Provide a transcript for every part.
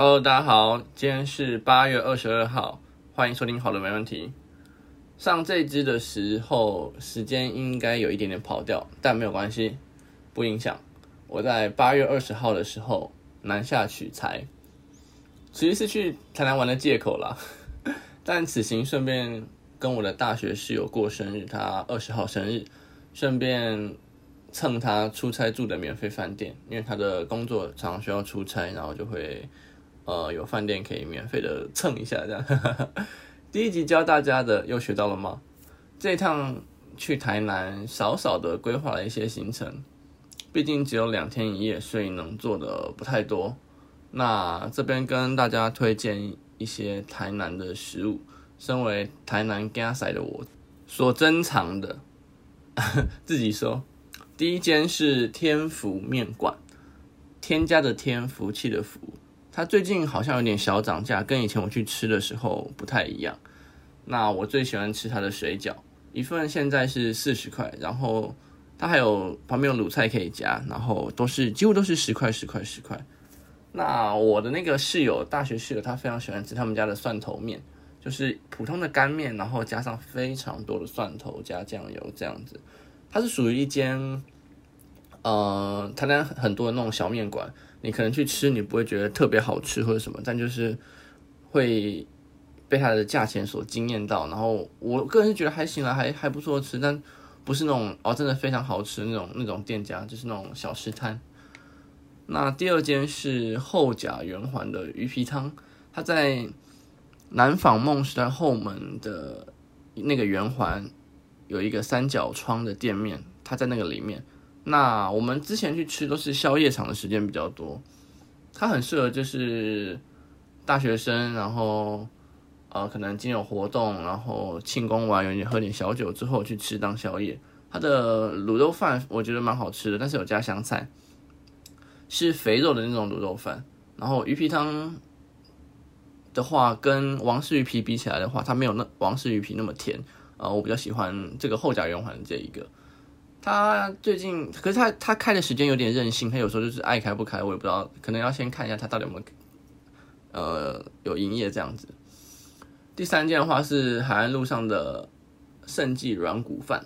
Hello，大家好，今天是八月二十二号，欢迎收听好的没问题。上这支的时候，时间应该有一点点跑掉，但没有关系，不影响。我在八月二十号的时候南下取材，其实是去台南玩的借口啦。但此行顺便跟我的大学室友过生日，他二十号生日，顺便蹭他出差住的免费饭店，因为他的工作常常需要出差，然后就会。呃，有饭店可以免费的蹭一下，这样。第一集教大家的又学到了吗？这趟去台南，少少的规划了一些行程，毕竟只有两天一夜，所以能做的不太多。那这边跟大家推荐一些台南的食物，身为台南家仔的我所珍藏的，自己说，第一间是天福面馆，添加的添，福气的福。它最近好像有点小涨价，跟以前我去吃的时候不太一样。那我最喜欢吃它的水饺，一份现在是四十块，然后它还有旁边有卤菜可以加，然后都是几乎都是十块十块十块。那我的那个室友，大学室友，他非常喜欢吃他们家的蒜头面，就是普通的干面，然后加上非常多的蒜头加酱油这样子。它是属于一间，呃，台南很多的那种小面馆。你可能去吃，你不会觉得特别好吃或者什么，但就是会被它的价钱所惊艳到。然后我个人是觉得还行啦，还还不错吃，但不是那种哦真的非常好吃那种那种店家，就是那种小吃摊。那第二间是后甲圆环的鱼皮汤，它在南纺梦时代后门的那个圆环有一个三角窗的店面，它在那个里面。那我们之前去吃都是宵夜场的时间比较多，它很适合就是大学生，然后呃可能今天有活动，然后庆功完有点喝点小酒之后去吃当宵夜。它的卤肉饭我觉得蛮好吃的，但是有加香菜，是肥肉的那种卤肉饭。然后鱼皮汤的话，跟王氏鱼皮比起来的话，它没有那王氏鱼皮那么甜，呃，我比较喜欢这个后甲圆环这一个。他最近，可是他他开的时间有点任性，他有时候就是爱开不开，我也不知道，可能要先看一下他到底有没有，呃，有营业这样子。第三件的话是海岸路上的盛记软骨饭。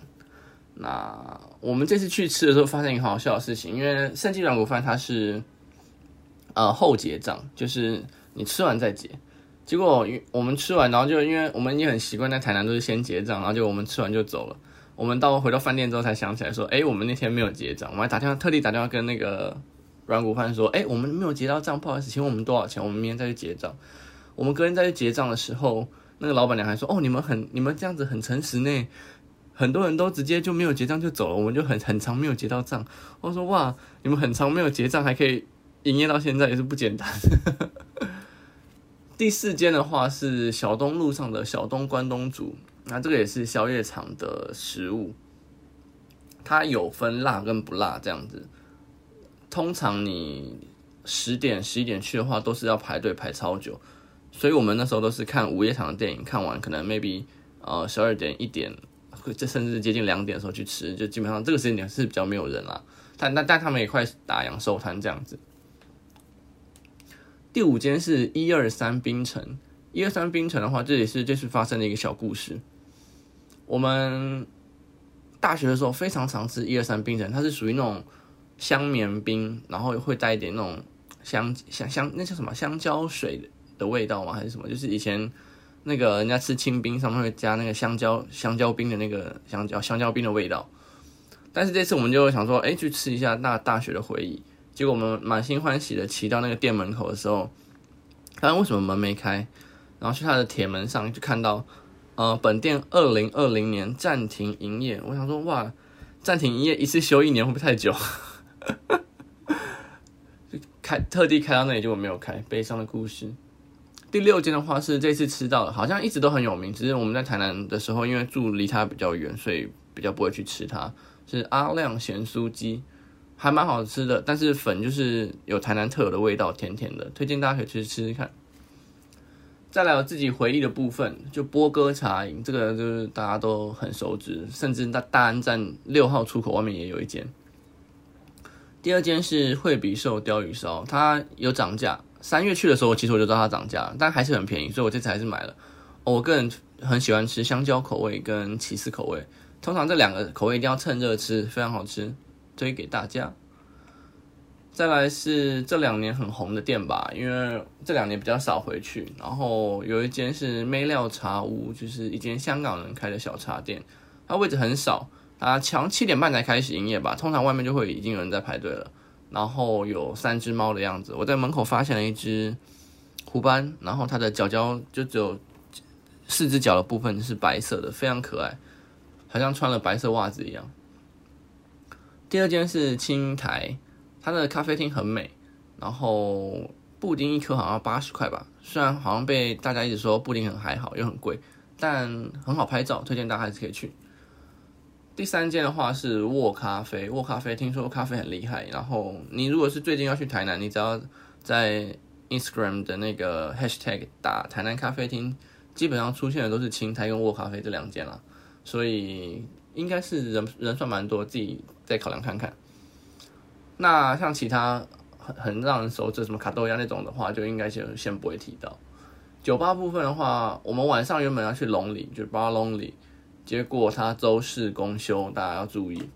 那我们这次去吃的时候，发现一个很好笑的事情，因为盛记软骨饭它是呃后结账，就是你吃完再结。结果我们吃完，然后就因为我们也很习惯在台南都是先结账，然后就我们吃完就走了。我们到回到饭店之后才想起来说，哎，我们那天没有结账，我们还打电话特地打电话跟那个软骨饭说，哎，我们没有结到账，不好意思，请问我们多少钱？我们明天再去结账。我们隔天再去结账的时候，那个老板娘还说，哦，你们很你们这样子很诚实呢，很多人都直接就没有结账就走了，我们就很很长没有结到账。我说哇，你们很长没有结账还可以营业到现在也是不简单。第四间的话是小东路上的小东关东煮。那这个也是宵夜场的食物，它有分辣跟不辣这样子。通常你十点、十一点去的话，都是要排队排超久，所以我们那时候都是看午夜场的电影，看完可能 maybe 呃十二点、一点，这甚至接近两点的时候去吃，就基本上这个时间点是比较没有人啦。但但但他们也快打烊收摊这样子。第五间是一二三冰城，一二三冰城的话，这里是这次发生的一个小故事。我们大学的时候非常常吃一二三冰城，它是属于那种香绵冰，然后会带一点那种香香香，那叫什么香蕉水的味道吗？还是什么？就是以前那个人家吃清冰上面会加那个香蕉香蕉冰的那个香蕉香蕉冰的味道。但是这次我们就想说，哎，去吃一下大大学的回忆。结果我们满心欢喜的骑到那个店门口的时候，发现为什么门没开？然后去他的铁门上就看到。呃，本店二零二零年暂停营业。我想说，哇，暂停营业一次休一年会不会太久？开特地开到那里，结果没有开，悲伤的故事。第六间的话是这次吃到的，好像一直都很有名，只是我们在台南的时候，因为住离它比较远，所以比较不会去吃它。是阿亮咸酥鸡，还蛮好吃的，但是粉就是有台南特有的味道，甜甜的，推荐大家可以去吃吃看。再来我自己回忆的部分，就波哥茶饮，这个就是大家都很熟知，甚至在大安站六号出口外面也有一间。第二间是惠比寿鲷鱼烧，它有涨价，三月去的时候，其实我就知道它涨价，但还是很便宜，所以我这次还是买了。我个人很喜欢吃香蕉口味跟起司口味，通常这两个口味一定要趁热吃，非常好吃，推给大家。再来是这两年很红的店吧，因为这两年比较少回去，然后有一间是妹料茶屋，就是一间香港人开的小茶店，它位置很少，它强七点半才开始营业吧，通常外面就会已经有人在排队了。然后有三只猫的样子，我在门口发现了一只虎斑，然后它的脚脚就只有四只脚的部分是白色的，非常可爱，好像穿了白色袜子一样。第二间是青苔。它的咖啡厅很美，然后布丁一颗好像八十块吧，虽然好像被大家一直说布丁很还好又很贵，但很好拍照，推荐大家还是可以去。第三间的话是沃咖啡，沃咖啡听说咖啡很厉害，然后你如果是最近要去台南，你只要在 Instagram 的那个 Hashtag 打台南咖啡厅，基本上出现的都是青苔跟沃咖啡这两间了，所以应该是人人算蛮多，自己再考量看看。那像其他很很让人熟知什么卡多亚那种的话，就应该就先不会提到。酒吧部分的话，我们晚上原本要去龙里，就是 Bar Lonely，结果他周四公休，大家要注意，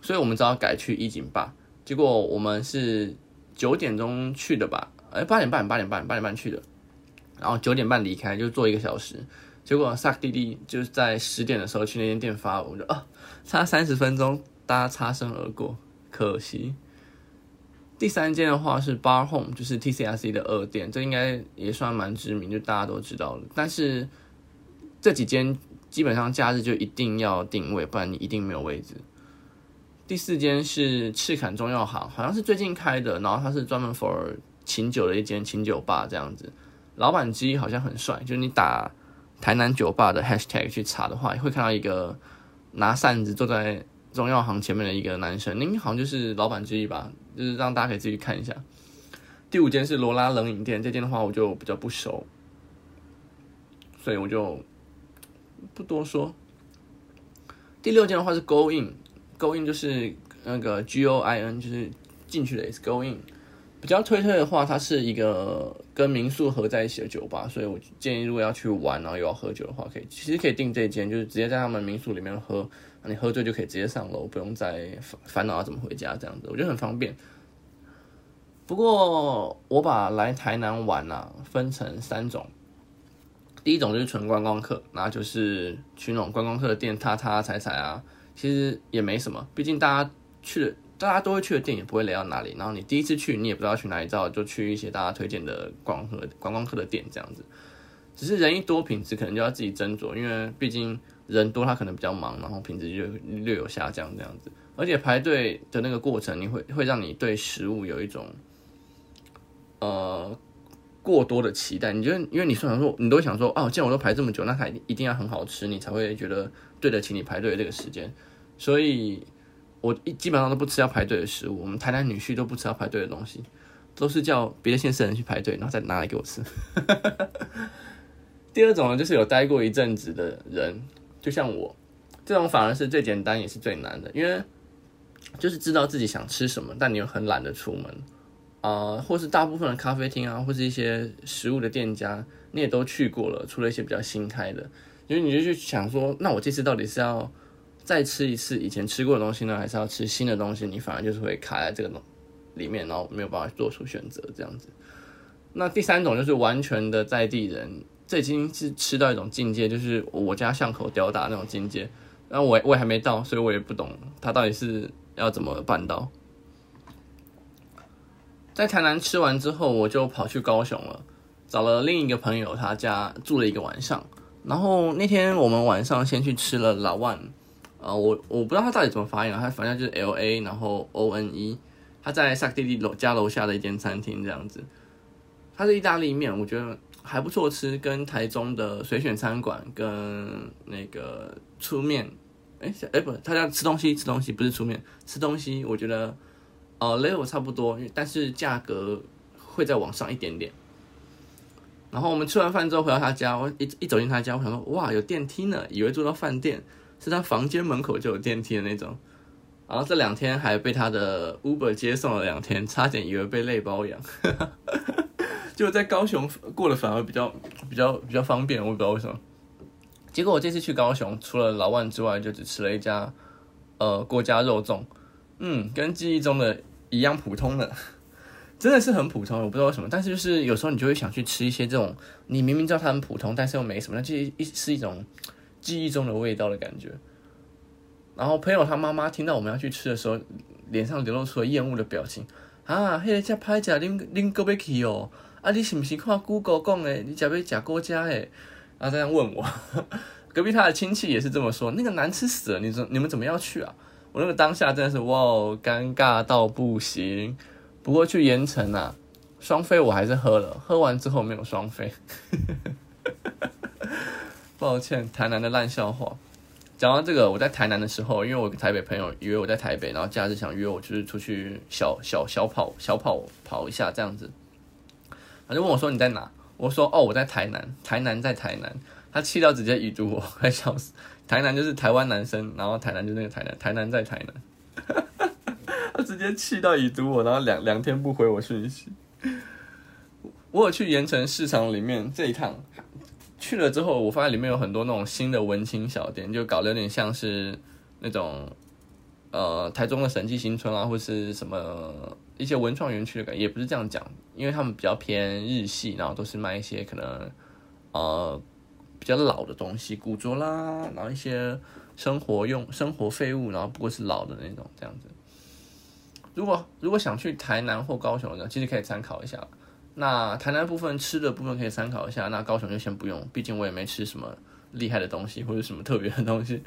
所以我们只好改去一景吧。结果我们是九点钟去的吧？哎，八点半，八点半，八点半去的，然后九点半离开，就坐一个小时。结果萨克弟弟就是在十点的时候去那间店发，我就啊，差三十分钟，大家擦身而过，可惜。第三间的话是 Bar Home，就是 TCRC 的二店，这应该也算蛮知名，就大家都知道了。但是这几间基本上假日就一定要定位，不然你一定没有位置。第四间是赤坎中药行，好像是最近开的，然后它是专门 for 琴酒的一间琴酒吧这样子。老板机好像很帅，就是你打台南酒吧的 hashtag 去查的话，会看到一个拿扇子坐在中药行前面的一个男生，您好像就是老板之一吧？就是让大家可以自己看一下。第五间是罗拉冷饮店，这间的话我就比较不熟，所以我就不多说。第六间的话是 Go In，Go In 就是那个 G O I N，就是进去的意思。Go In 比较推推的话，它是一个跟民宿合在一起的酒吧，所以我建议如果要去玩然后又要喝酒的话，可以其实可以订这间，就是直接在他们民宿里面喝。你喝醉就可以直接上楼，不用再烦恼要怎么回家这样子，我觉得很方便。不过我把来台南玩啊分成三种，第一种就是纯观光客，那就是去那种观光客的店踏踏踩踩啊，其实也没什么，毕竟大家去的大家都会去的店也不会雷到哪里。然后你第一次去，你也不知道去哪里，照就去一些大家推荐的观光客观光客的店这样子。只是人一多，品质可能就要自己斟酌，因为毕竟。人多，他可能比较忙，然后品质就略有下降这样子。而且排队的那个过程，你会会让你对食物有一种呃过多的期待。你觉得，因为你想说，你都想说，哦，既然我都排这么久，那它一定要很好吃，你才会觉得对得起你排队的这个时间。所以，我基本上都不吃要排队的食物。我们台南女婿都不吃要排队的东西，都是叫别的县市人去排队，然后再拿来给我吃。第二种呢，就是有待过一阵子的人。就像我这种反而是最简单也是最难的，因为就是知道自己想吃什么，但你又很懒得出门啊、或是大部分的咖啡厅啊，或是一些食物的店家，你也都去过了，除了一些比较新开的，因为你就去想说，那我这次到底是要再吃一次以前吃过的东西呢，还是要吃新的东西？你反而就是会卡在这个里面，然后没有办法做出选择这样子。那第三种就是完全的在地人。这已经是吃到一种境界，就是我家巷口吊打那种境界。然后我我也还没到，所以我也不懂他到底是要怎么办到。在台南吃完之后，我就跑去高雄了，找了另一个朋友，他家住了一个晚上。然后那天我们晚上先去吃了老万，啊，我我不知道他到底怎么发音啊，他反正就是 L A，然后 O N E，他在萨克弟弟楼家楼下的一间餐厅这样子。他是意大利面，我觉得。还不错吃，跟台中的随选餐馆跟那个粗面，哎哎不，他家吃东西吃东西不是粗面，吃东西我觉得呃 level 差不多，但是价格会再往上一点点。然后我们吃完饭之后回到他家，我一一走进他家，我想说哇有电梯呢，以为住到饭店，是他房间门口就有电梯的那种。然后这两天还被他的 Uber 接送了两天，差点以为被累包养。就在高雄过了反而比较比较比较方便，我不知道为什么。结果我这次去高雄，除了老万之外，就只吃了一家呃郭家肉粽，嗯，跟记忆中的一样普通的，真的是很普通，我不知道为什么。但是就是有时候你就会想去吃一些这种，你明明知道它很普通，但是又没什么，那就一是一种记忆中的味道的感觉。然后朋友他妈妈听到我们要去吃的时候，脸上流露出了厌恶的表情啊，迄个只歹食，恁恁哥要去哦，啊，你是不是看 Google 讲的？你吃要吃郭家的？然后这样问我，隔壁他的亲戚也是这么说，那个难吃死了，你说你们怎么要去啊？我那个当下真的是哇，尴尬到不行。不过去盐城啊，双飞我还是喝了，喝完之后没有双飞，抱歉，台南的烂笑话。讲到这个，我在台南的时候，因为我台北朋友约我在台北，然后假日想约我，就是出去小小小跑小跑跑一下这样子，他就问我说你在哪？我说哦，我在台南，台南在台南，他气到直接已读我，快笑死。台南就是台湾男生，然后台南就是那个台南，台南在台南，他直接气到已读我，然后两两天不回我讯息。我有去盐城市场里面这一趟，去了之后，我发现里面有很多那种新的文青小店，就搞得有点像是那种呃台中的审计新村啊，或是什么。一些文创园区的感觉，也不是这样讲，因为他们比较偏日系，然后都是卖一些可能呃比较老的东西，古着啦，然后一些生活用生活废物，然后不过是老的那种这样子。如果如果想去台南或高雄的，其实可以参考一下。那台南部分吃的部分可以参考一下，那高雄就先不用，毕竟我也没吃什么厉害的东西或者什么特别的东西。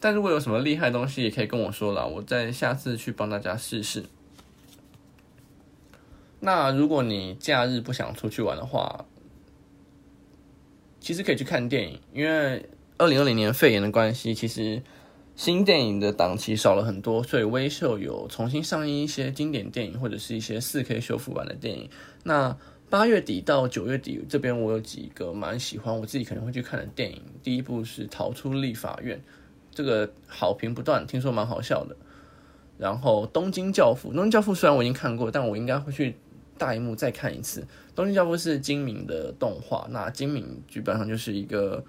但如果有什么厉害的东西，也可以跟我说啦，我再下次去帮大家试试。那如果你假日不想出去玩的话，其实可以去看电影，因为二零二零年肺炎的关系，其实新电影的档期少了很多，所以微秀有重新上映一些经典电影或者是一些四 K 修复版的电影。那八月底到九月底这边，我有几个蛮喜欢，我自己可能会去看的电影。第一部是《逃出立法院》，这个好评不断，听说蛮好笑的。然后《东京教父》，《东京教父》虽然我已经看过，但我应该会去。大荧幕再看一次，《东京教父》是金敏的动画，那金敏基本上就是一个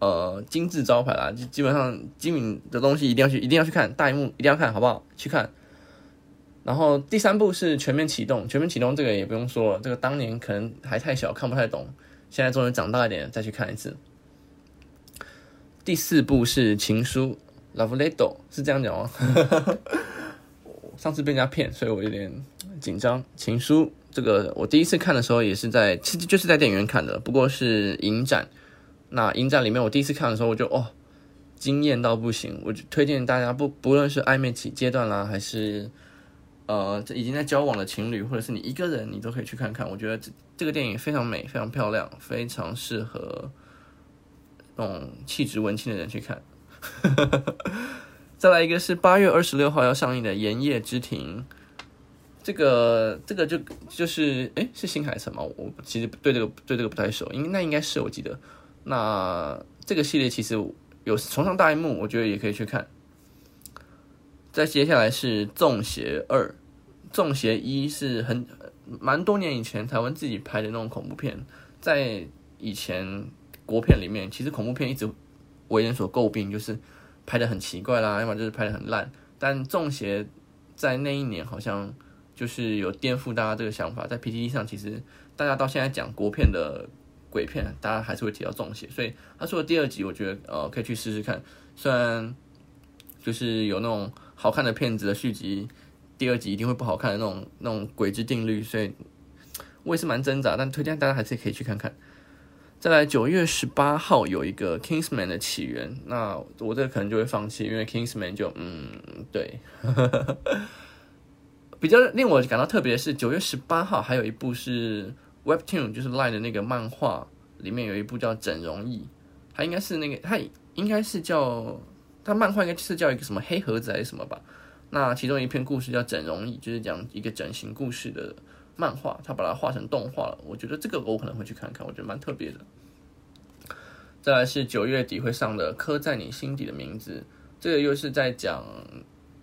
呃金字招牌啦，就基本上精明的东西一定要去，一定要去看，大荧幕一定要看，好不好？去看。然后第三部是《全面启动》，《全面启动》这个也不用说了，这个当年可能还太小，看不太懂，现在终于长大一点，再去看一次。第四部是《情书》，Love Letter 是这样讲吗？上次被人家骗，所以我有点紧张。情书这个，我第一次看的时候也是在，其实就是在电影院看的，不过是影展。那影展里面，我第一次看的时候，我就哦，惊艳到不行。我就推荐大家，不不论是暧昧期阶段啦，还是呃这已经在交往的情侣，或者是你一个人，你都可以去看看。我觉得这这个电影非常美，非常漂亮，非常适合那种气质文青的人去看。再来一个是八月二十六号要上映的《盐业之庭》，这个这个就就是诶，是新海诚吗？我其实对这个对这个不太熟，应那应该是我记得。那这个系列其实有重上大荧幕，我觉得也可以去看。再接下来是《重邪二》，《重邪一》是很蛮多年以前台湾自己拍的那种恐怖片，在以前国片里面，其实恐怖片一直为人所诟病，就是。拍的很奇怪啦，要么就是拍的很烂。但《重邪》在那一年好像就是有颠覆大家这个想法，在 PTT 上，其实大家到现在讲国片的鬼片，大家还是会提到《粽邪》。所以他说的第二集，我觉得呃可以去试试看。虽然就是有那种好看的片子的续集，第二集一定会不好看的那种那种鬼之定律，所以我也是蛮挣扎，但推荐大家还是可以去看看。再来九月十八号有一个 Kingsman 的起源，那我这可能就会放弃，因为 Kingsman 就嗯对，比较令我感到特别的是九月十八号还有一部是 Webtoon，就是 Line 的那个漫画里面有一部叫《整容液》，它应该是那个它应该是叫它漫画应该是叫一个什么黑盒子还是什么吧？那其中一篇故事叫《整容液》，就是讲一个整形故事的。漫画，他把它画成动画了，我觉得这个我可能会去看看，我觉得蛮特别的。再来是九月底会上的《刻在你心底的名字》，这个又是在讲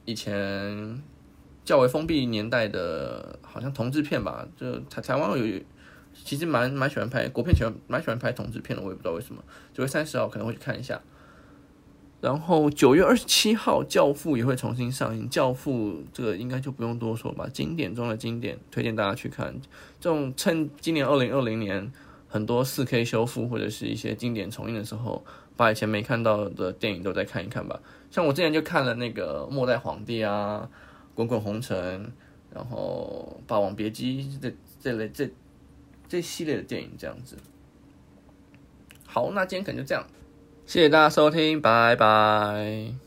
以前较为封闭年代的，好像同志片吧，就台台湾有其实蛮蛮喜欢拍国片，喜欢蛮喜欢拍同志片的，我也不知道为什么。九月三十号可能会去看一下。然后九月二十七号，《教父》也会重新上映，《教父》这个应该就不用多说吧，经典中的经典，推荐大家去看。这种趁今年二零二零年很多四 K 修复或者是一些经典重映的时候，把以前没看到的电影都再看一看吧。像我之前就看了那个《末代皇帝》啊，《滚滚红尘》，然后《霸王别姬》这这类这这系列的电影这样子。好，那今天可能就这样。谢谢大家收听，拜拜。